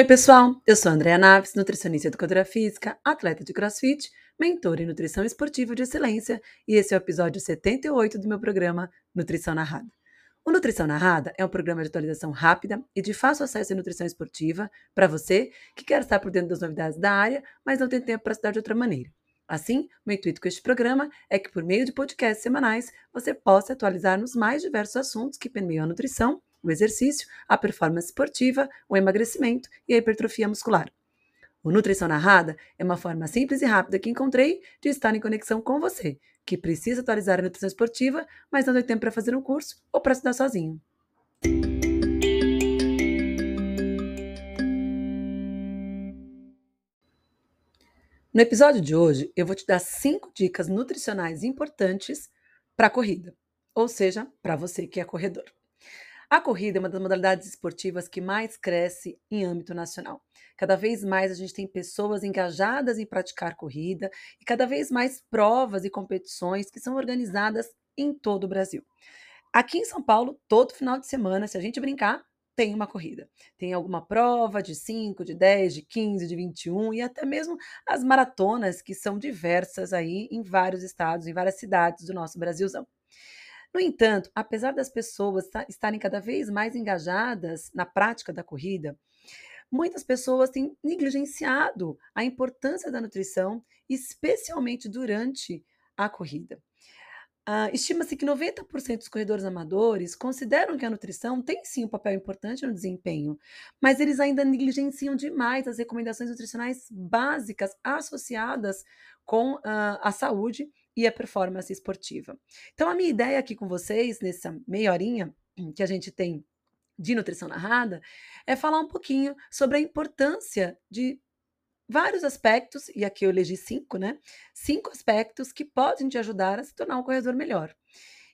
Oi, pessoal! Eu sou a Andrea Naves, nutricionista e educadora física, atleta de crossfit, mentora em nutrição esportiva de excelência, e esse é o episódio 78 do meu programa Nutrição Narrada. O Nutrição Narrada é um programa de atualização rápida e de fácil acesso à nutrição esportiva para você que quer estar por dentro das novidades da área, mas não tem tempo para estudar de outra maneira. Assim, o intuito com este programa é que, por meio de podcasts semanais, você possa atualizar nos mais diversos assuntos que permeiam a nutrição, o exercício, a performance esportiva, o emagrecimento e a hipertrofia muscular. O Nutrição Narrada é uma forma simples e rápida que encontrei de estar em conexão com você, que precisa atualizar a nutrição esportiva, mas não tem tempo para fazer um curso ou para estudar sozinho. No episódio de hoje, eu vou te dar cinco dicas nutricionais importantes para a corrida, ou seja, para você que é corredor. A corrida é uma das modalidades esportivas que mais cresce em âmbito nacional. Cada vez mais a gente tem pessoas engajadas em praticar corrida e cada vez mais provas e competições que são organizadas em todo o Brasil. Aqui em São Paulo, todo final de semana, se a gente brincar, tem uma corrida. Tem alguma prova de 5, de 10, de 15, de 21 e até mesmo as maratonas, que são diversas aí em vários estados, em várias cidades do nosso Brasilzão. No entanto, apesar das pessoas estarem cada vez mais engajadas na prática da corrida, muitas pessoas têm negligenciado a importância da nutrição, especialmente durante a corrida. Uh, Estima-se que 90% dos corredores amadores consideram que a nutrição tem sim um papel importante no desempenho, mas eles ainda negligenciam demais as recomendações nutricionais básicas associadas com uh, a saúde e a performance esportiva. Então, a minha ideia aqui com vocês, nessa meia horinha que a gente tem de nutrição narrada, é falar um pouquinho sobre a importância de vários aspectos, e aqui eu elegi cinco, né? Cinco aspectos que podem te ajudar a se tornar um corredor melhor.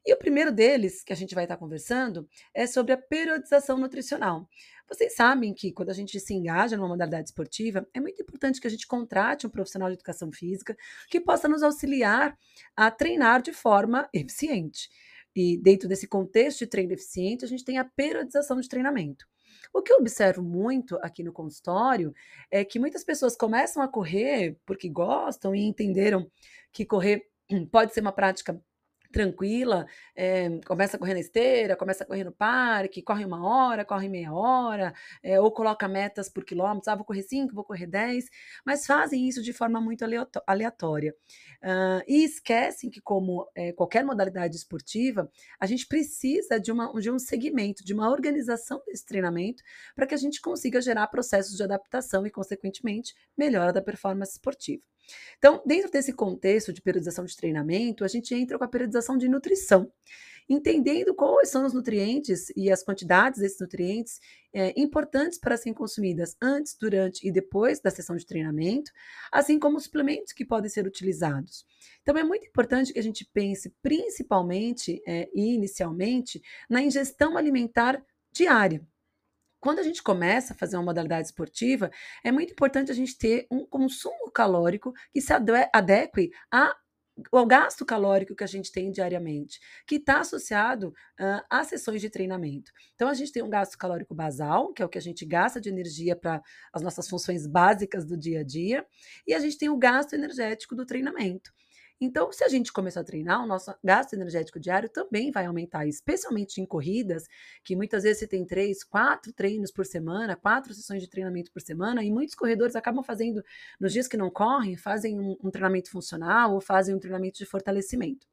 E o primeiro deles, que a gente vai estar conversando, é sobre a periodização nutricional. Vocês sabem que quando a gente se engaja numa modalidade esportiva, é muito importante que a gente contrate um profissional de educação física que possa nos auxiliar a treinar de forma eficiente. E dentro desse contexto de treino eficiente, a gente tem a periodização de treinamento. O que eu observo muito aqui no consultório é que muitas pessoas começam a correr porque gostam e entenderam que correr pode ser uma prática tranquila, é, começa na esteira, começa no parque, corre uma hora, corre meia hora, é, ou coloca metas por quilômetros, ah, vou correr 5, vou correr 10, mas fazem isso de forma muito aleatória. Uh, e esquecem que, como é, qualquer modalidade esportiva, a gente precisa de, uma, de um segmento, de uma organização desse treinamento, para que a gente consiga gerar processos de adaptação e, consequentemente, melhora da performance esportiva. Então, dentro desse contexto de periodização de treinamento, a gente entra com a periodização de nutrição, entendendo quais são os nutrientes e as quantidades desses nutrientes é, importantes para serem consumidas antes, durante e depois da sessão de treinamento, assim como os suplementos que podem ser utilizados. Então, é muito importante que a gente pense principalmente é, e inicialmente na ingestão alimentar diária. Quando a gente começa a fazer uma modalidade esportiva, é muito importante a gente ter um consumo calórico que se adeque a ao gasto calórico que a gente tem diariamente, que está associado uh, às sessões de treinamento. Então, a gente tem um gasto calórico basal, que é o que a gente gasta de energia para as nossas funções básicas do dia a dia, e a gente tem o gasto energético do treinamento. Então, se a gente começar a treinar, o nosso gasto energético diário também vai aumentar, especialmente em corridas, que muitas vezes você tem três, quatro treinos por semana, quatro sessões de treinamento por semana, e muitos corredores acabam fazendo, nos dias que não correm, fazem um, um treinamento funcional ou fazem um treinamento de fortalecimento.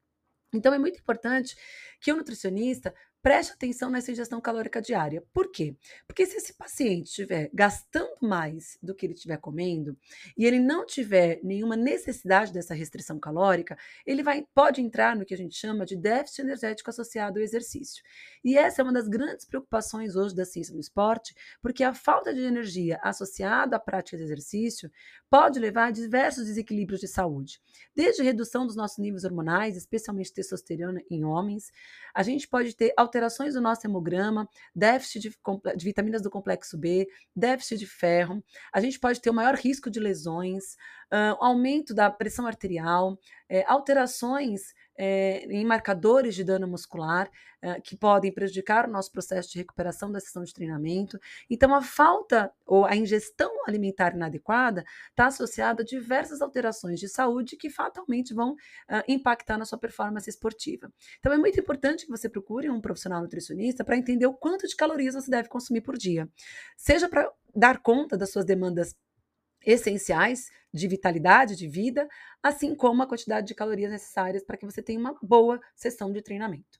Então, é muito importante que o nutricionista preste atenção nessa ingestão calórica diária. Por quê? Porque se esse paciente estiver gastando mais do que ele estiver comendo e ele não tiver nenhuma necessidade dessa restrição calórica, ele vai, pode entrar no que a gente chama de déficit energético associado ao exercício. E essa é uma das grandes preocupações hoje da ciência do esporte, porque a falta de energia associada à prática de exercício pode levar a diversos desequilíbrios de saúde, desde redução dos nossos níveis hormonais, especialmente testosterona em homens, a gente pode ter do nosso hemograma, déficit de, de, vitaminas do complexo B, déficit de ferro, a gente pode ter o maior risco de lesões, uh, aumento da pressão arterial, é, alterações é, em marcadores de dano muscular é, que podem prejudicar o nosso processo de recuperação da sessão de treinamento. Então, a falta ou a ingestão alimentar inadequada está associada a diversas alterações de saúde que fatalmente vão uh, impactar na sua performance esportiva. Então, é muito importante que você procure um profissional nutricionista para entender o quanto de calorias você deve consumir por dia, seja para dar conta das suas demandas essenciais de vitalidade, de vida, assim como a quantidade de calorias necessárias para que você tenha uma boa sessão de treinamento.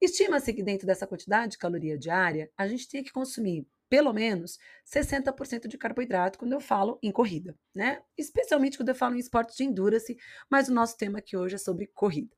Estima-se que dentro dessa quantidade de caloria diária, a gente tem que consumir pelo menos 60% de carboidrato quando eu falo em corrida, né? Especialmente quando eu falo em esportes de endurance, mas o nosso tema aqui hoje é sobre corrida.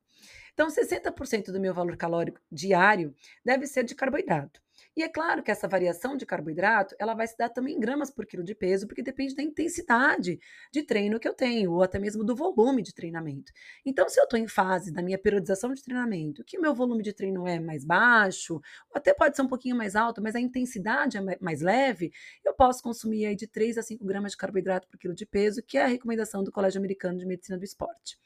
Então, 60% do meu valor calórico diário deve ser de carboidrato. E é claro que essa variação de carboidrato, ela vai se dar também em gramas por quilo de peso, porque depende da intensidade de treino que eu tenho, ou até mesmo do volume de treinamento. Então, se eu estou em fase da minha periodização de treinamento, que meu volume de treino é mais baixo, ou até pode ser um pouquinho mais alto, mas a intensidade é mais leve, eu posso consumir aí de 3 a 5 gramas de carboidrato por quilo de peso, que é a recomendação do Colégio Americano de Medicina do Esporte.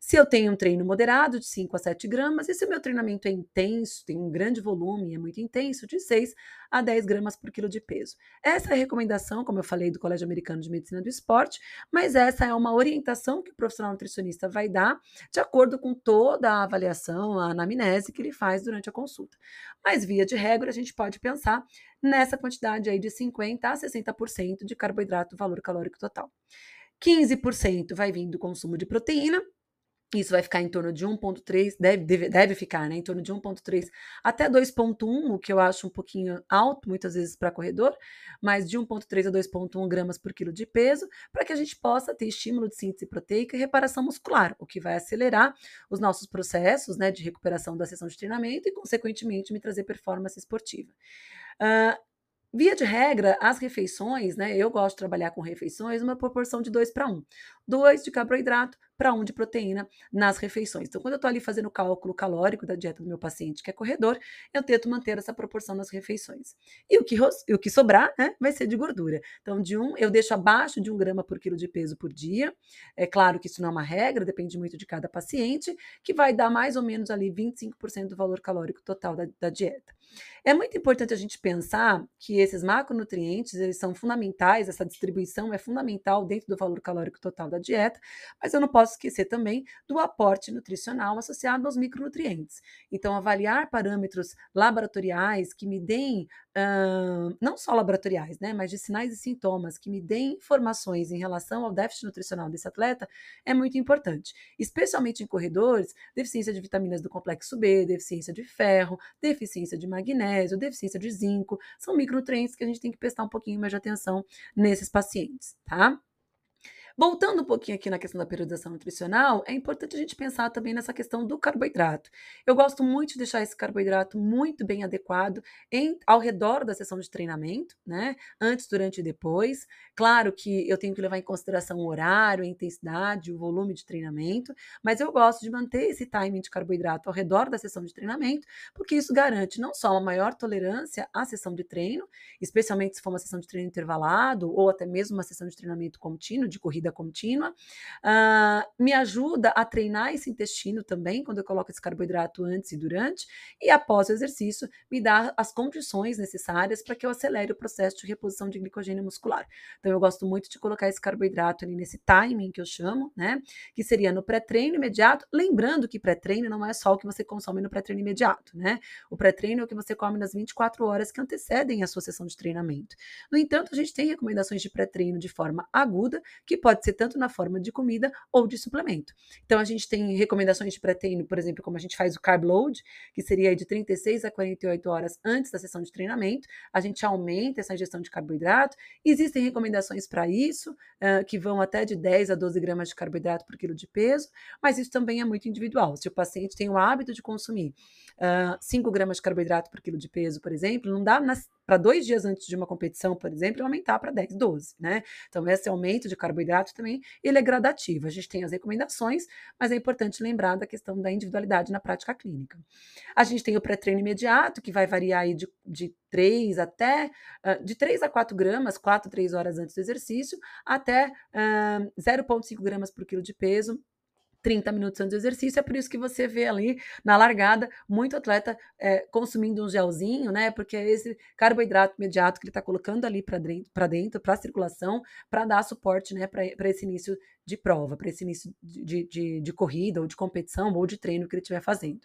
Se eu tenho um treino moderado, de 5 a 7 gramas, e se o meu treinamento é intenso, tem um grande volume, é muito intenso, de 6 a 10 gramas por quilo de peso. Essa é a recomendação, como eu falei, do Colégio Americano de Medicina do Esporte, mas essa é uma orientação que o profissional nutricionista vai dar de acordo com toda a avaliação, a anamnese que ele faz durante a consulta. Mas, via de regra, a gente pode pensar nessa quantidade aí de 50% a 60% de carboidrato, valor calórico total. 15% vai vir do consumo de proteína, isso vai ficar em torno de 1,3, deve, deve, deve ficar, né? Em torno de 1,3 até 2,1, o que eu acho um pouquinho alto, muitas vezes, para corredor, mas de 1,3 a 2,1 gramas por quilo de peso, para que a gente possa ter estímulo de síntese proteica e reparação muscular, o que vai acelerar os nossos processos né, de recuperação da sessão de treinamento e, consequentemente, me trazer performance esportiva. Uh, Via de regra, as refeições, né? Eu gosto de trabalhar com refeições uma proporção de 2 para 1. 2 de carboidrato para 1 de proteína nas refeições. Então, quando eu estou ali fazendo o cálculo calórico da dieta do meu paciente que é corredor, eu tento manter essa proporção nas refeições. E o que, o que sobrar né, vai ser de gordura. Então, de um, eu deixo abaixo de 1 grama por quilo de peso por dia. É claro que isso não é uma regra, depende muito de cada paciente, que vai dar mais ou menos ali 25% do valor calórico total da, da dieta. É muito importante a gente pensar que esses macronutrientes, eles são fundamentais, essa distribuição é fundamental dentro do valor calórico total da dieta, mas eu não posso esquecer também do aporte nutricional associado aos micronutrientes. Então, avaliar parâmetros laboratoriais que me deem, uh, não só laboratoriais, né, mas de sinais e sintomas, que me deem informações em relação ao déficit nutricional desse atleta, é muito importante. Especialmente em corredores, deficiência de vitaminas do complexo B, deficiência de ferro, deficiência de magnésio, deficiência de zinco, são micronutrientes que a gente tem que prestar um pouquinho mais de atenção nesses pacientes, tá? Voltando um pouquinho aqui na questão da periodização nutricional, é importante a gente pensar também nessa questão do carboidrato. Eu gosto muito de deixar esse carboidrato muito bem adequado em, ao redor da sessão de treinamento, né? Antes, durante e depois. Claro que eu tenho que levar em consideração o horário, a intensidade, o volume de treinamento, mas eu gosto de manter esse timing de carboidrato ao redor da sessão de treinamento, porque isso garante não só uma maior tolerância à sessão de treino, especialmente se for uma sessão de treino intervalado ou até mesmo uma sessão de treinamento contínuo, de corrida contínua. Uh, me ajuda a treinar esse intestino também, quando eu coloco esse carboidrato antes e durante, e após o exercício, me dá as condições necessárias para que eu acelere o processo de reposição de glicogênio muscular. Então, eu gosto muito de colocar esse carboidrato ali nesse timing que eu chamo, né? Que seria no pré-treino imediato. Lembrando que pré-treino não é só o que você consome no pré-treino imediato, né? O pré-treino é o que você come nas 24 horas que antecedem a sua sessão de treinamento. No entanto, a gente tem recomendações de pré-treino de forma aguda, que pode pode ser tanto na forma de comida ou de suplemento. Então, a gente tem recomendações de pré-treino, por exemplo, como a gente faz o carb load, que seria de 36 a 48 horas antes da sessão de treinamento, a gente aumenta essa ingestão de carboidrato. Existem recomendações para isso, uh, que vão até de 10 a 12 gramas de carboidrato por quilo de peso, mas isso também é muito individual. Se o paciente tem o hábito de consumir uh, 5 gramas de carboidrato por quilo de peso, por exemplo, não dá para dois dias antes de uma competição, por exemplo, aumentar para 10, 12, né? Então, esse aumento de carboidrato também, ele é gradativo. A gente tem as recomendações, mas é importante lembrar da questão da individualidade na prática clínica. A gente tem o pré-treino imediato, que vai variar aí de, de 3 até uh, de 3 a 4 gramas, 4, 3 horas antes do exercício, até uh, 0,5 gramas por quilo de peso 30 minutos antes do exercício. É por isso que você vê ali na largada muito atleta é, consumindo um gelzinho, né? Porque é esse carboidrato imediato que ele está colocando ali para dentro, para circulação, para dar suporte, né? Para esse início de prova, para esse início de, de, de, corrida, ou de competição, ou de treino que ele estiver fazendo.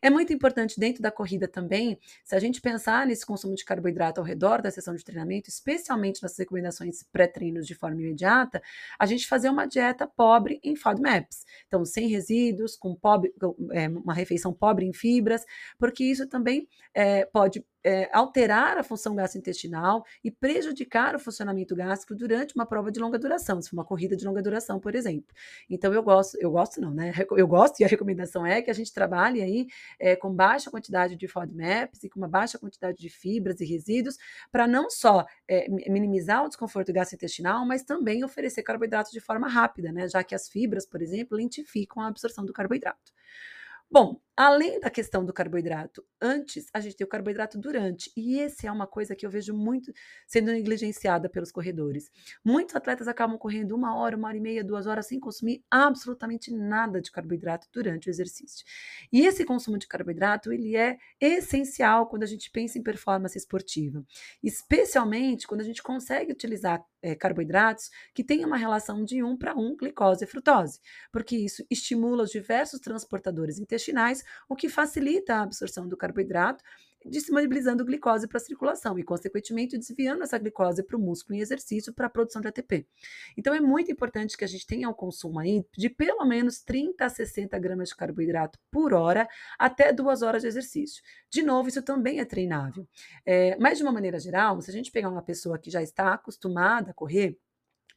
É muito importante dentro da corrida também, se a gente pensar nesse consumo de carboidrato ao redor da sessão de treinamento, especialmente nas recomendações pré-treinos de forma imediata, a gente fazer uma dieta pobre em FODMAPs. Então, sem resíduos, com pobre, é, uma refeição pobre em fibras, porque isso também é, pode é, alterar a função gastrointestinal e prejudicar o funcionamento gástrico durante uma prova de longa duração, se for uma corrida de longa duração, por exemplo. Então eu gosto, eu gosto não, né? Eu gosto e a recomendação é que a gente trabalhe aí é, com baixa quantidade de FODMAPs e com uma baixa quantidade de fibras e resíduos para não só é, minimizar o desconforto gastrointestinal, mas também oferecer carboidratos de forma rápida, né? Já que as fibras, por exemplo, lentificam a absorção do carboidrato. Bom, além da questão do carboidrato antes, a gente tem o carboidrato durante. E esse é uma coisa que eu vejo muito sendo negligenciada pelos corredores. Muitos atletas acabam correndo uma hora, uma hora e meia, duas horas sem consumir absolutamente nada de carboidrato durante o exercício. E esse consumo de carboidrato, ele é essencial quando a gente pensa em performance esportiva. Especialmente quando a gente consegue utilizar é, carboidratos que têm uma relação de um para um glicose e frutose, porque isso estimula os diversos transportadores intestinais, o que facilita a absorção do carboidrato disponibilizando glicose para a circulação e, consequentemente, desviando essa glicose para o músculo em exercício para a produção de ATP. Então, é muito importante que a gente tenha um consumo aí de pelo menos 30 a 60 gramas de carboidrato por hora até duas horas de exercício. De novo, isso também é treinável. É, mas, de uma maneira geral, se a gente pegar uma pessoa que já está acostumada a correr,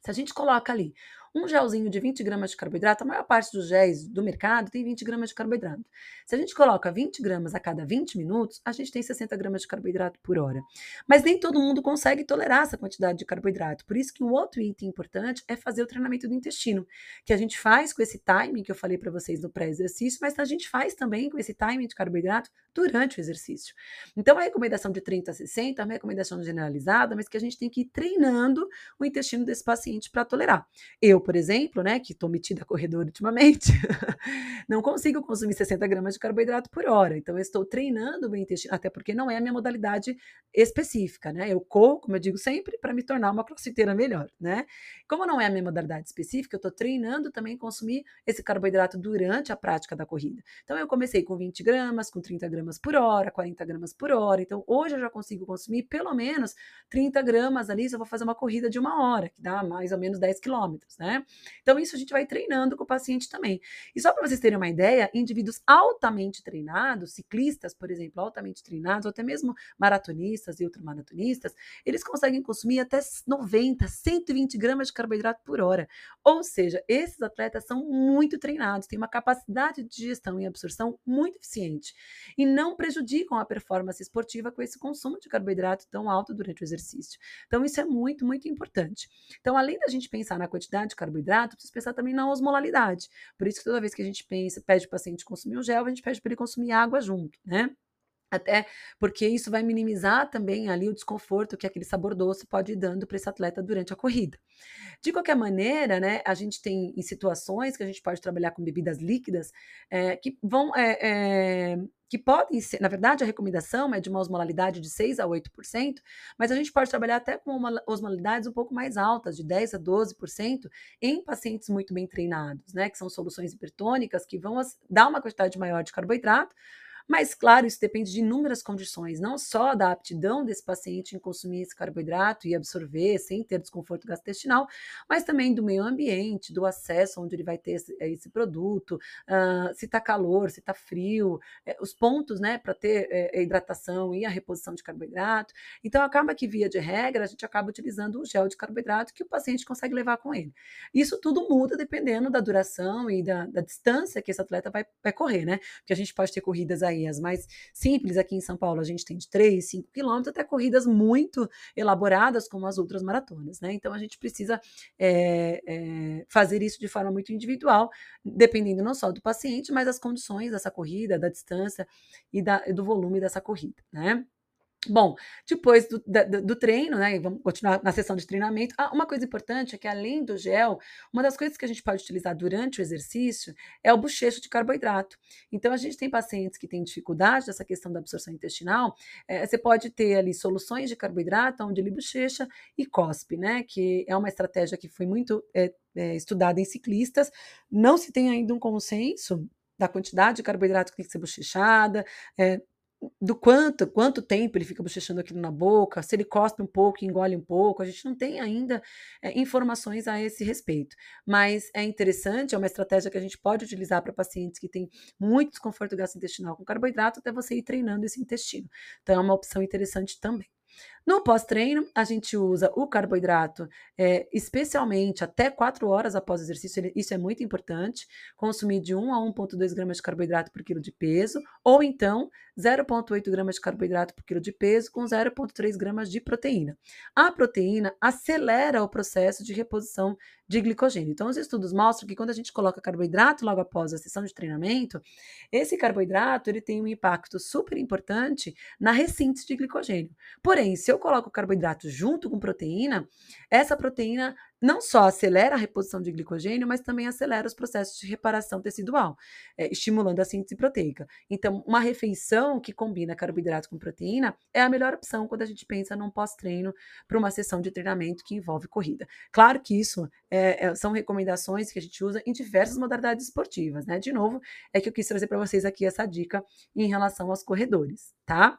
se a gente coloca ali um gelzinho de 20 gramas de carboidrato, a maior parte dos géis do mercado tem 20 gramas de carboidrato. Se a gente coloca 20 gramas a cada 20 minutos, a gente tem 60 gramas de carboidrato por hora. Mas nem todo mundo consegue tolerar essa quantidade de carboidrato. Por isso que um outro item importante é fazer o treinamento do intestino, que a gente faz com esse timing que eu falei para vocês no pré-exercício, mas a gente faz também com esse timing de carboidrato durante o exercício. Então, a recomendação de 30 a 60 é uma recomendação generalizada, mas que a gente tem que ir treinando o intestino desse paciente para tolerar. Eu, por exemplo, né, que estou metida a corredor ultimamente, não consigo consumir 60 gramas de carboidrato por hora. Então, eu estou treinando o meu intestino, até porque não é a minha modalidade específica, né? Eu corro, como eu digo sempre, para me tornar uma crossfiteira melhor, né? Como não é a minha modalidade específica, eu estou treinando também consumir esse carboidrato durante a prática da corrida. Então, eu comecei com 20 gramas, com 30 gramas por hora, 40 gramas por hora. Então, hoje eu já consigo consumir pelo menos 30 gramas ali se eu vou fazer uma corrida de uma hora, que dá mais ou menos 10 quilômetros, né? Então, isso a gente vai treinando com o paciente também. E só para vocês terem uma ideia, indivíduos altamente treinados, ciclistas, por exemplo, altamente treinados, ou até mesmo maratonistas e ultramaratonistas, eles conseguem consumir até 90, 120 gramas de carboidrato por hora. Ou seja, esses atletas são muito treinados, têm uma capacidade de digestão e absorção muito eficiente e não prejudicam a performance esportiva com esse consumo de carboidrato tão alto durante o exercício. Então, isso é muito, muito importante. Então, além da gente pensar na quantidade de carboidrato, precisa pensar também na osmolalidade. Por isso que toda vez que a gente pensa, pede o paciente consumir o gel, a gente pede para ele consumir água junto, né? Até porque isso vai minimizar também ali o desconforto que aquele sabor doce pode ir dando para esse atleta durante a corrida. De qualquer maneira, né, a gente tem em situações que a gente pode trabalhar com bebidas líquidas é, que vão. É, é, que podem ser, na verdade, a recomendação é de uma osmolalidade de 6 a 8%, mas a gente pode trabalhar até com uma, osmolalidades um pouco mais altas, de 10 a 12%, em pacientes muito bem treinados, né? Que são soluções hipertônicas que vão dar uma quantidade maior de carboidrato, mas, claro, isso depende de inúmeras condições, não só da aptidão desse paciente em consumir esse carboidrato e absorver sem ter desconforto gastrointestinal, mas também do meio ambiente, do acesso onde ele vai ter esse, esse produto, uh, se está calor, se está frio, é, os pontos né, para ter é, a hidratação e a reposição de carboidrato. Então, acaba que, via de regra, a gente acaba utilizando o gel de carboidrato que o paciente consegue levar com ele. Isso tudo muda dependendo da duração e da, da distância que esse atleta vai, vai correr, né? Porque a gente pode ter corridas aí as mais simples aqui em São Paulo, a gente tem de 3, 5 quilômetros até corridas muito elaboradas, como as outras maratonas, né? Então a gente precisa é, é, fazer isso de forma muito individual, dependendo não só do paciente, mas das condições dessa corrida, da distância e, da, e do volume dessa corrida, né? Bom, depois do, da, do, treino, né? Vamos continuar na sessão de treinamento. Ah, uma coisa importante é que, além do gel, uma das coisas que a gente pode utilizar durante o exercício é o bochecho de carboidrato. Então, a gente tem pacientes que têm dificuldade nessa questão da absorção intestinal. É, você pode ter ali soluções de carboidrato, onde ele bochecha e cospe, né? Que é uma estratégia que foi muito é, é, estudada em ciclistas. Não se tem ainda um consenso da quantidade de carboidrato que tem que ser bochechada, é, do quanto, quanto tempo ele fica bochechando aquilo na boca, se ele cospe um pouco, engole um pouco, a gente não tem ainda é, informações a esse respeito. Mas é interessante, é uma estratégia que a gente pode utilizar para pacientes que têm muito desconforto gastrointestinal com carboidrato, até você ir treinando esse intestino. Então é uma opção interessante também. No pós-treino, a gente usa o carboidrato, é, especialmente até 4 horas após o exercício, isso é muito importante, consumir de 1 a 1,2 gramas de carboidrato por quilo de peso, ou então 0,8 gramas de carboidrato por quilo de peso com 0,3 gramas de proteína. A proteína acelera o processo de reposição de glicogênio. Então, os estudos mostram que quando a gente coloca carboidrato logo após a sessão de treinamento, esse carboidrato ele tem um impacto super importante na ressíntese de glicogênio. Porém, se eu coloco carboidrato junto com proteína, essa proteína não só acelera a reposição de glicogênio, mas também acelera os processos de reparação tecidual, é, estimulando a síntese proteica. Então, uma refeição que combina carboidrato com proteína é a melhor opção quando a gente pensa num pós-treino para uma sessão de treinamento que envolve corrida. Claro que isso é, é, são recomendações que a gente usa em diversas modalidades esportivas, né? De novo, é que eu quis trazer para vocês aqui essa dica em relação aos corredores, tá?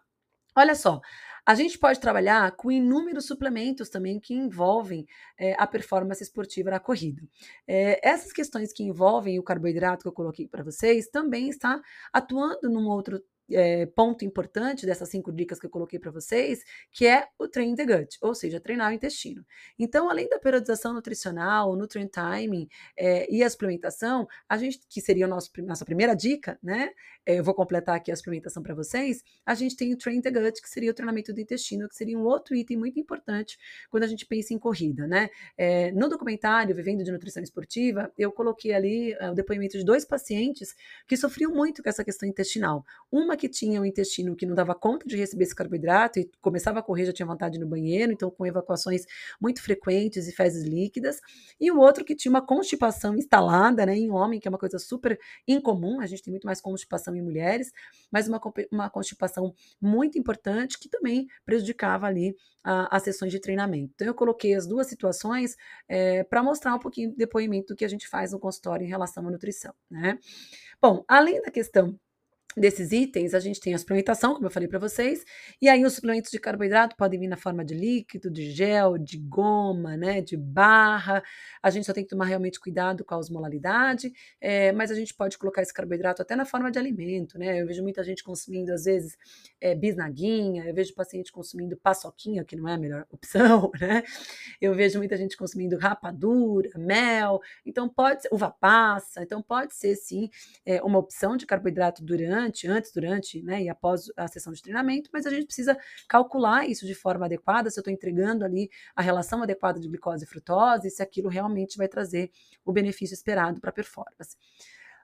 Olha só, a gente pode trabalhar com inúmeros suplementos também que envolvem é, a performance esportiva na corrida. É, essas questões que envolvem o carboidrato que eu coloquei para vocês também está atuando num outro é, ponto importante dessas cinco dicas que eu coloquei para vocês, que é o train the gut, ou seja, treinar o intestino. Então, além da periodização nutricional, nutrient timing é, e a suplementação, a gente, que seria a nossa, nossa primeira dica, né? É, eu vou completar aqui a suplementação para vocês. A gente tem o train the gut, que seria o treinamento do intestino, que seria um outro item muito importante quando a gente pensa em corrida, né? no documentário Vivendo de Nutrição Esportiva, eu coloquei ali o depoimento de dois pacientes que sofriam muito com essa questão intestinal. Uma que tinha um intestino que não dava conta de receber esse carboidrato e começava a correr, já tinha vontade no banheiro, então com evacuações muito frequentes e fezes líquidas, e o outro que tinha uma constipação instalada, né, em homem, que é uma coisa super incomum, a gente tem muito mais constipação em mulheres, mas uma, uma constipação muito importante que também prejudicava ali as sessões de treinamento. Então eu coloquei as duas situações é, eh, para mostrar um pouquinho depoimento do que a gente faz no consultório em relação à nutrição, né? Bom, além da questão desses itens, a gente tem a suplementação, como eu falei para vocês, e aí os suplementos de carboidrato podem vir na forma de líquido, de gel, de goma, né, de barra. A gente só tem que tomar realmente cuidado com a osmolaridade, é, mas a gente pode colocar esse carboidrato até na forma de alimento, né? Eu vejo muita gente consumindo, às vezes, é, bisnaguinha, eu vejo paciente consumindo paçoquinha, que não é a melhor opção, né? Eu vejo muita gente consumindo rapadura, mel, então pode ser, uva passa, então pode ser, sim, é, uma opção de carboidrato durante durante, antes, durante né, e após a sessão de treinamento, mas a gente precisa calcular isso de forma adequada, se eu estou entregando ali a relação adequada de glicose e frutose, se aquilo realmente vai trazer o benefício esperado para a performance.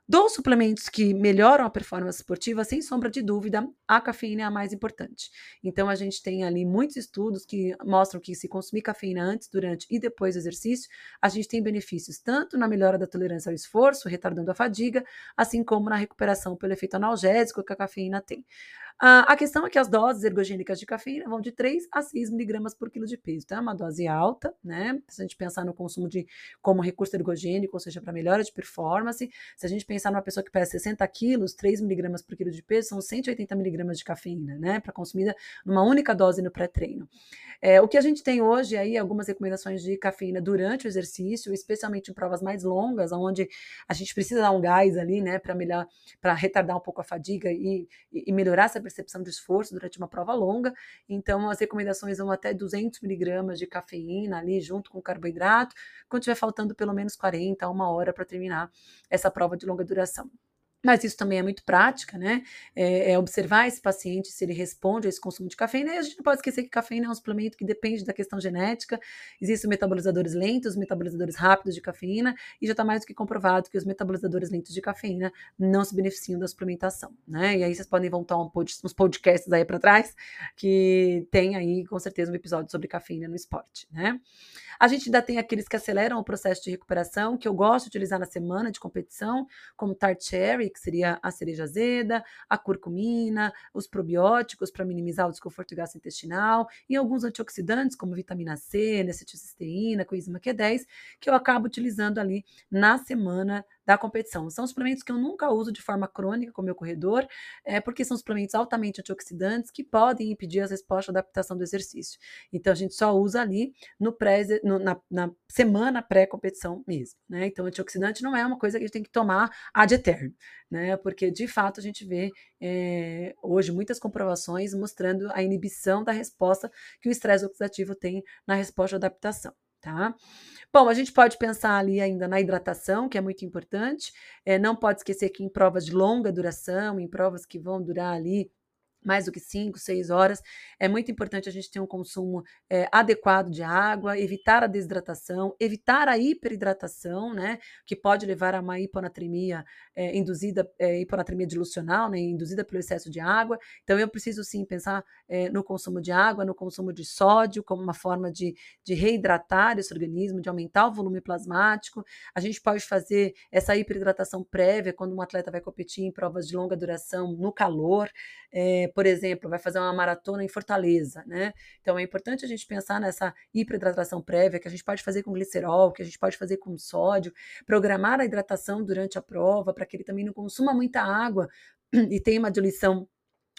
Dos suplementos que melhoram a performance esportiva, sem sombra de dúvida, a cafeína é a mais importante. Então, a gente tem ali muitos estudos que mostram que se consumir cafeína antes, durante e depois do exercício, a gente tem benefícios tanto na melhora da tolerância ao esforço, retardando a fadiga, assim como na recuperação pelo efeito analgésico que a cafeína tem. A questão é que as doses ergogênicas de cafeína vão de 3 a 6 miligramas por quilo de peso. Então, é uma dose alta, né? Se a gente pensar no consumo de como recurso ergogênico, ou seja, para melhora de performance, se a gente pensar numa pessoa que pesa 60 quilos, 3 miligramas por quilo de peso são 180 miligramas de cafeína, né? Para consumida numa única dose no pré-treino. É, o que a gente tem hoje aí, algumas recomendações de cafeína durante o exercício, especialmente em provas mais longas, onde a gente precisa dar um gás ali, né, para melhor, para retardar um pouco a fadiga e, e melhorar essa percepção de esforço durante uma prova longa. Então, as recomendações vão até 200 miligramas de cafeína ali, junto com carboidrato, quando tiver faltando pelo menos 40 a uma hora para terminar essa prova de longa duração. Mas isso também é muito prática, né? É, é, observar esse paciente se ele responde a esse consumo de cafeína. E a gente não pode esquecer que cafeína é um suplemento que depende da questão genética. Existem metabolizadores lentos, metabolizadores rápidos de cafeína, e já está mais do que comprovado que os metabolizadores lentos de cafeína não se beneficiam da suplementação, né? E aí vocês podem voltar um pod uns podcasts aí para trás, que tem aí com certeza um episódio sobre cafeína no esporte, né? A gente ainda tem aqueles que aceleram o processo de recuperação, que eu gosto de utilizar na semana de competição, como tart cherry, que seria a cereja azeda, a curcumina, os probióticos para minimizar o desconforto gastrointestinal, e alguns antioxidantes, como vitamina C, neceticisteína, coenzima Q10, que eu acabo utilizando ali na semana da competição. São suplementos que eu nunca uso de forma crônica com o meu corredor, é, porque são suplementos altamente antioxidantes que podem impedir as respostas de adaptação do exercício. Então a gente só usa ali no pré, no, na, na, semana pré-competição mesmo. Né? Então antioxidante não é uma coisa que a gente tem que tomar ad eterno, né? porque de fato a gente vê é, hoje muitas comprovações mostrando a inibição da resposta que o estresse oxidativo tem na resposta de adaptação tá? Bom, a gente pode pensar ali ainda na hidratação, que é muito importante. É, não pode esquecer que em provas de longa duração, em provas que vão durar ali mais do que 5, 6 horas. É muito importante a gente ter um consumo é, adequado de água, evitar a desidratação, evitar a hiperidratação, né, que pode levar a uma hiponatremia é, induzida, é, hiponatremia dilucional, né, induzida pelo excesso de água. Então, eu preciso sim pensar no consumo de água, no consumo de sódio, como uma forma de, de reidratar esse organismo, de aumentar o volume plasmático. A gente pode fazer essa hiperidratação prévia quando um atleta vai competir em provas de longa duração no calor. Por exemplo, vai fazer uma maratona em Fortaleza, né? Então é importante a gente pensar nessa hiperidratação prévia que a gente pode fazer com glicerol, que a gente pode fazer com sódio, programar a hidratação durante a prova para que ele também não consuma muita água e tenha uma diluição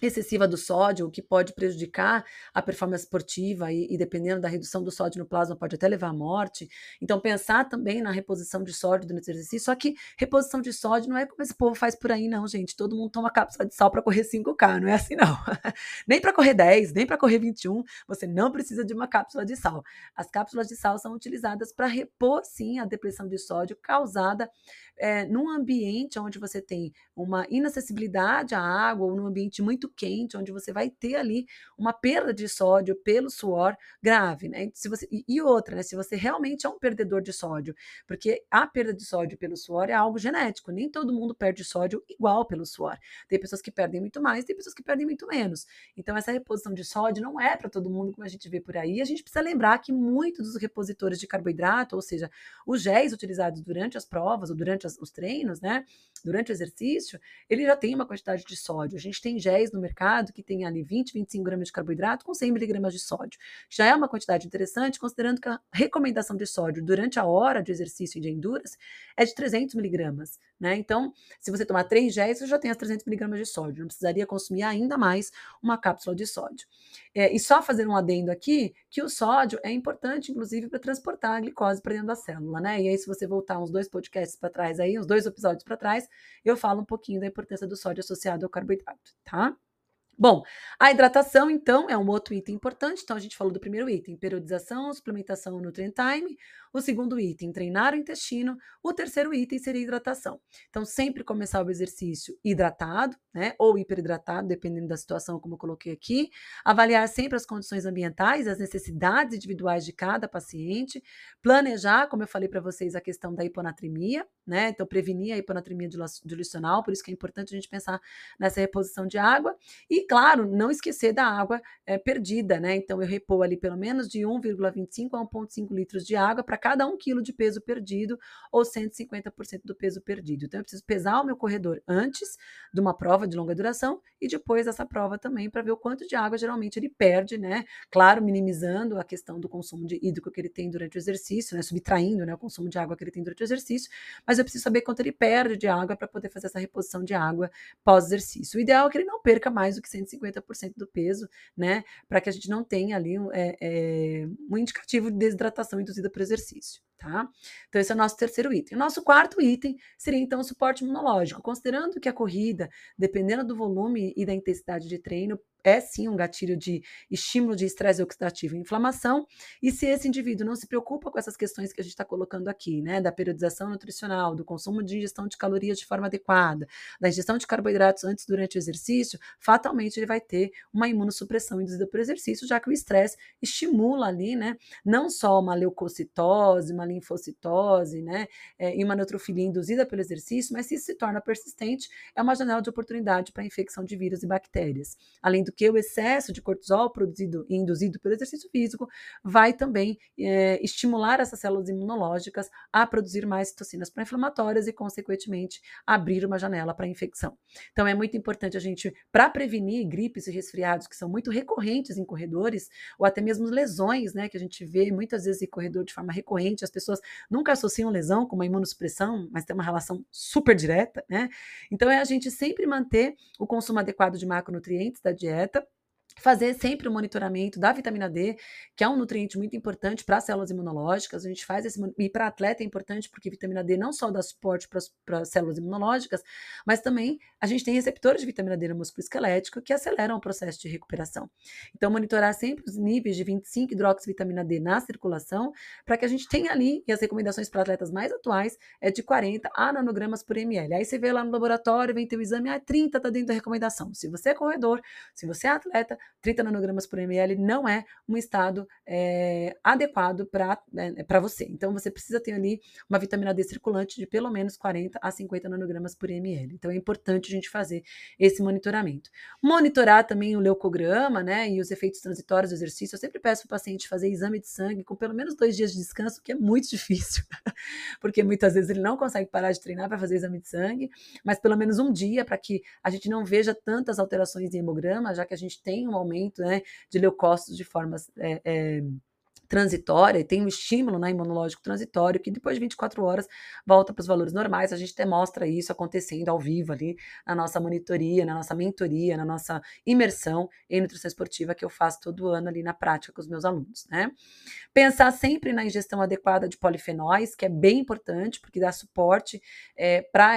excessiva do sódio, o que pode prejudicar a performance esportiva e, e, dependendo da redução do sódio no plasma pode até levar à morte. Então pensar também na reposição de sódio durante o exercício, só que reposição de sódio não é como esse povo faz por aí não, gente. Todo mundo toma cápsula de sal para correr 5K, não é assim não. nem para correr 10, nem para correr 21, você não precisa de uma cápsula de sal. As cápsulas de sal são utilizadas para repor sim a depressão de sódio causada é, num ambiente onde você tem uma inacessibilidade à água ou num ambiente muito quente, onde você vai ter ali uma perda de sódio pelo suor grave, né? Se você, e outra, né? Se você realmente é um perdedor de sódio, porque a perda de sódio pelo suor é algo genético, nem todo mundo perde sódio igual pelo suor. Tem pessoas que perdem muito mais, tem pessoas que perdem muito menos. Então, essa reposição de sódio não é para todo mundo, como a gente vê por aí. A gente precisa lembrar que muitos dos repositores de carboidrato, ou seja, os géis utilizados durante as provas ou durante as, os treinos, né? Durante o exercício, ele já tem uma quantidade de sódio. A gente tem géis no mercado que tem ali 20, 25 gramas de carboidrato com 100 miligramas de sódio. Já é uma quantidade interessante, considerando que a recomendação de sódio durante a hora de exercício e de endurance é de 300 miligramas, né? Então, se você tomar três géis, você já tem as 300 miligramas de sódio. Não precisaria consumir ainda mais uma cápsula de sódio. É, e só fazer um adendo aqui, que o sódio é importante, inclusive, para transportar a glicose para dentro da célula, né? E aí, se você voltar uns dois podcasts para trás aí, uns dois episódios para trás, eu falo um pouquinho da importância do sódio associado ao carboidrato, tá? Bom, a hidratação, então, é um outro item importante. Então, a gente falou do primeiro item, periodização, suplementação, nutrient time. O segundo item, treinar o intestino. O terceiro item seria hidratação. Então, sempre começar o exercício hidratado, né? Ou hiperidratado, dependendo da situação, como eu coloquei aqui. Avaliar sempre as condições ambientais, as necessidades individuais de cada paciente. Planejar, como eu falei para vocês, a questão da hiponatremia, né? Então, prevenir a hiponatremia dilucional, por isso que é importante a gente pensar nessa reposição de água. E claro, não esquecer da água é, perdida, né? Então, eu repor ali pelo menos de 1,25 a 1,5 litros de água para cada 1 quilo de peso perdido ou 150% do peso perdido. Então, eu preciso pesar o meu corredor antes de uma prova de longa duração e depois dessa prova também para ver o quanto de água geralmente ele perde, né? Claro, minimizando a questão do consumo de hídrico que ele tem durante o exercício, né? Subtraindo né, o consumo de água que ele tem durante o exercício, mas eu preciso saber quanto ele perde de água para poder fazer essa reposição de água pós-exercício. O ideal é que ele não perca mais do que 150% do peso, né? Para que a gente não tenha ali um, é, é, um indicativo de desidratação induzida por exercício exercício tá? Então, esse é o nosso terceiro item. O nosso quarto item seria, então, o suporte imunológico. Considerando que a corrida, dependendo do volume e da intensidade de treino, é sim um gatilho de estímulo de estresse oxidativo e inflamação. E se esse indivíduo não se preocupa com essas questões que a gente está colocando aqui, né, da periodização nutricional, do consumo de ingestão de calorias de forma adequada, da ingestão de carboidratos antes durante o exercício, fatalmente ele vai ter uma imunossupressão induzida por exercício, já que o estresse estimula ali, né, não só uma leucocitose, uma linfocitose, né, é, e uma neutrofilia induzida pelo exercício, mas se isso se torna persistente, é uma janela de oportunidade para infecção de vírus e bactérias. Além do que o excesso de cortisol produzido e induzido pelo exercício físico vai também é, estimular essas células imunológicas a produzir mais citocinas pró-inflamatórias e, consequentemente, abrir uma janela para infecção. Então, é muito importante a gente, para prevenir gripes e resfriados que são muito recorrentes em corredores, ou até mesmo lesões, né, que a gente vê muitas vezes em corredor de forma recorrente, as pessoas nunca associam lesão com uma imunossupressão, mas tem uma relação super direta, né? Então, é a gente sempre manter o consumo adequado de macronutrientes da dieta dieta fazer sempre o monitoramento da vitamina D, que é um nutriente muito importante para as células imunológicas. A gente faz esse e para atleta é importante porque vitamina D não só dá suporte para as células imunológicas, mas também a gente tem receptores de vitamina D no músculo esquelético que aceleram o processo de recuperação. Então monitorar sempre os níveis de 25 hidroxivitamina D na circulação, para que a gente tenha ali e as recomendações para atletas mais atuais é de 40 a nanogramas por ml. Aí você vê lá no laboratório, vem ter o exame, ah, 30 está dentro da recomendação. Se você é corredor, se você é atleta, 30 nanogramas por ml não é um estado é, adequado para né, você. Então, você precisa ter ali uma vitamina D circulante de pelo menos 40 a 50 nanogramas por ml. Então, é importante a gente fazer esse monitoramento. Monitorar também o leucograma, né, e os efeitos transitórios do exercício. Eu sempre peço para o paciente fazer exame de sangue com pelo menos dois dias de descanso, que é muito difícil, porque muitas vezes ele não consegue parar de treinar para fazer exame de sangue, mas pelo menos um dia para que a gente não veja tantas alterações em hemograma, já que a gente tem um aumento né, de leucócitos de formas é, é, transitória e tem um estímulo né, imunológico transitório que depois de 24 horas volta para os valores normais. A gente até mostra isso acontecendo ao vivo ali na nossa monitoria, na nossa mentoria, na nossa imersão em nutrição esportiva que eu faço todo ano ali na prática com os meus alunos. Né? Pensar sempre na ingestão adequada de polifenóis, que é bem importante, porque dá suporte é, para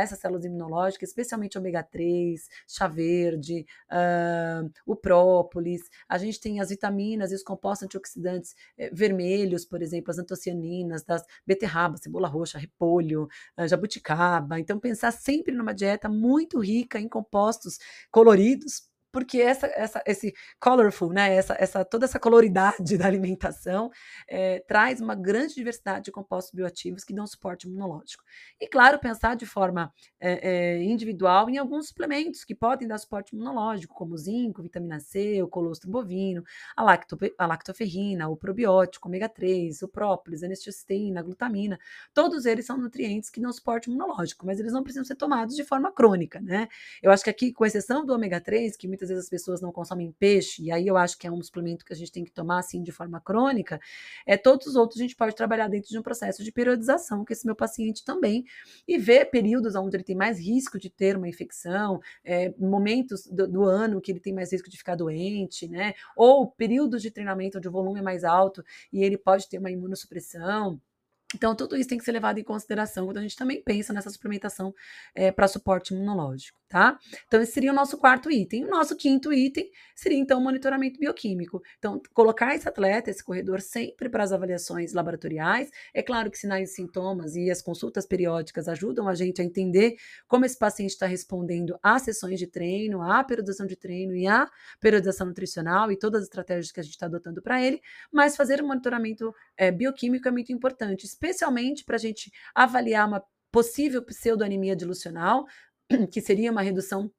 essas células imunológicas, especialmente ômega 3, chá verde, uh, o própolis. A gente tem as vitaminas e os compostos antioxidantes antioxidantes eh, vermelhos, por exemplo, as antocianinas das beterraba, cebola roxa, repolho, uh, jabuticaba. Então, pensar sempre numa dieta muito rica em compostos coloridos porque essa, essa, esse colorful, né, essa, essa, toda essa coloridade da alimentação é, traz uma grande diversidade de compostos bioativos que dão suporte imunológico. E, claro, pensar de forma é, é, individual em alguns suplementos que podem dar suporte imunológico, como zinco, vitamina C, o colostro bovino, a, lacto, a lactoferrina, o probiótico, ômega 3, o própolis, a anesticisteína, a glutamina. Todos eles são nutrientes que dão suporte imunológico, mas eles não precisam ser tomados de forma crônica, né? Eu acho que aqui, com exceção do ômega 3, que muitas muitas vezes as pessoas não consomem peixe, e aí eu acho que é um suplemento que a gente tem que tomar assim de forma crônica, é todos os outros a gente pode trabalhar dentro de um processo de periodização com esse meu paciente também, e ver períodos onde ele tem mais risco de ter uma infecção, é, momentos do, do, ano que ele tem mais risco de ficar doente, né? Ou períodos de treinamento onde o volume é mais alto e ele pode ter uma imunossupressão. Então, tudo isso tem que ser levado em consideração quando a gente também pensa nessa suplementação é, para suporte imunológico, tá? Então, esse seria o nosso quarto item. O nosso quinto item seria, então, o monitoramento bioquímico. Então, colocar esse atleta, esse corredor, sempre para as avaliações laboratoriais. É claro que sinais e sintomas e as consultas periódicas ajudam a gente a entender como esse paciente está respondendo às sessões de treino, à periodização de treino e à periodização nutricional e todas as estratégias que a gente está adotando para ele, mas fazer o monitoramento é, bioquímico é muito importante especialmente para a gente avaliar uma possível pseudoanemia dilucional, que seria uma redução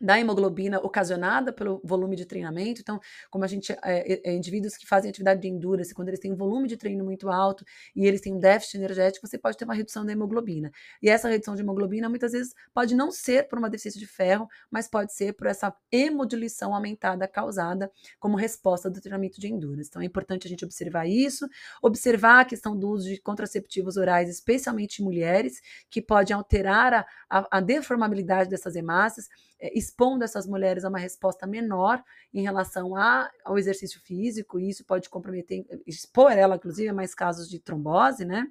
da hemoglobina ocasionada pelo volume de treinamento. Então, como a gente é, é, indivíduos que fazem atividade de endurance, quando eles têm um volume de treino muito alto e eles têm um déficit energético, você pode ter uma redução da hemoglobina. E essa redução de hemoglobina muitas vezes pode não ser por uma deficiência de ferro, mas pode ser por essa hemodiluição aumentada causada como resposta do treinamento de endurance. Então, é importante a gente observar isso, observar a questão do uso de contraceptivos orais, especialmente em mulheres, que pode alterar a, a, a deformabilidade dessas hemácias expondo essas mulheres a uma resposta menor em relação a, ao exercício físico, e isso pode comprometer, expor ela, inclusive, a mais casos de trombose, né?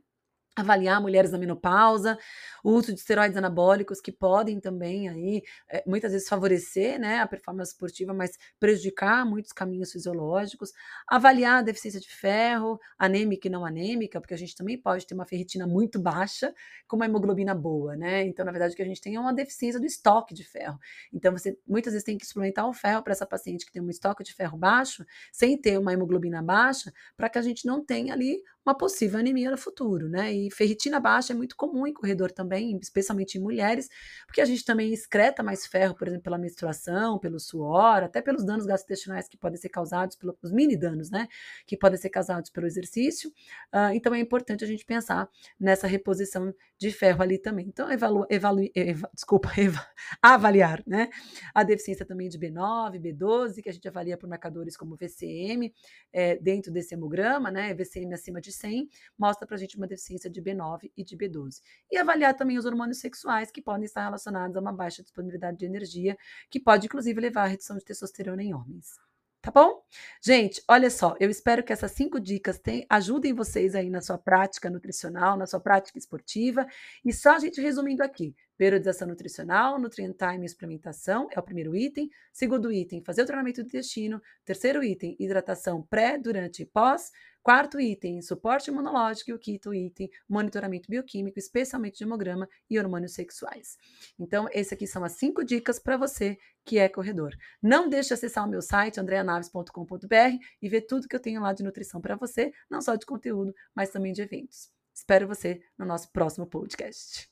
Avaliar mulheres na menopausa, o uso de esteroides anabólicos que podem também aí é, muitas vezes favorecer, né, a performance esportiva, mas prejudicar muitos caminhos fisiológicos, avaliar a deficiência de ferro, anêmica e não anêmica, porque a gente também pode ter uma ferritina muito baixa com uma hemoglobina boa, né? Então, na verdade, o que a gente tem é uma deficiência do estoque de ferro. Então, você muitas vezes tem que suplementar o ferro para essa paciente que tem um estoque de ferro baixo, sem ter uma hemoglobina baixa, para que a gente não tenha ali uma possível anemia no futuro, né? E ferritina baixa é muito comum em corredor também, especialmente em mulheres, porque a gente também excreta mais ferro, por exemplo, pela menstruação, pelo suor, até pelos danos gastrointestinais que podem ser causados, pelos mini danos, né? Que podem ser causados pelo exercício. Uh, então é importante a gente pensar nessa reposição de ferro ali também. Então, evalu, evalu, eva, desculpa, eva, avaliar, né? A deficiência também de B9, B12, que a gente avalia por marcadores como VCM, é, dentro desse hemograma, né? VCM acima de 100 mostra para gente uma deficiência de B9 e de B12. E avaliar também os hormônios sexuais que podem estar relacionados a uma baixa disponibilidade de energia, que pode inclusive levar à redução de testosterona em homens. Tá bom? Gente, olha só, eu espero que essas cinco dicas tem, ajudem vocês aí na sua prática nutricional, na sua prática esportiva. E só a gente resumindo aqui: periodização nutricional, nutrient time e suplementação é o primeiro item. Segundo item, fazer o treinamento do intestino. Terceiro item, hidratação pré, durante e pós. Quarto item, suporte imunológico. E o quinto item, monitoramento bioquímico, especialmente de hemograma e hormônios sexuais. Então, esses aqui são as cinco dicas para você que é corredor. Não deixe de acessar o meu site, andreanaves.com.br, e ver tudo que eu tenho lá de nutrição para você, não só de conteúdo, mas também de eventos. Espero você no nosso próximo podcast.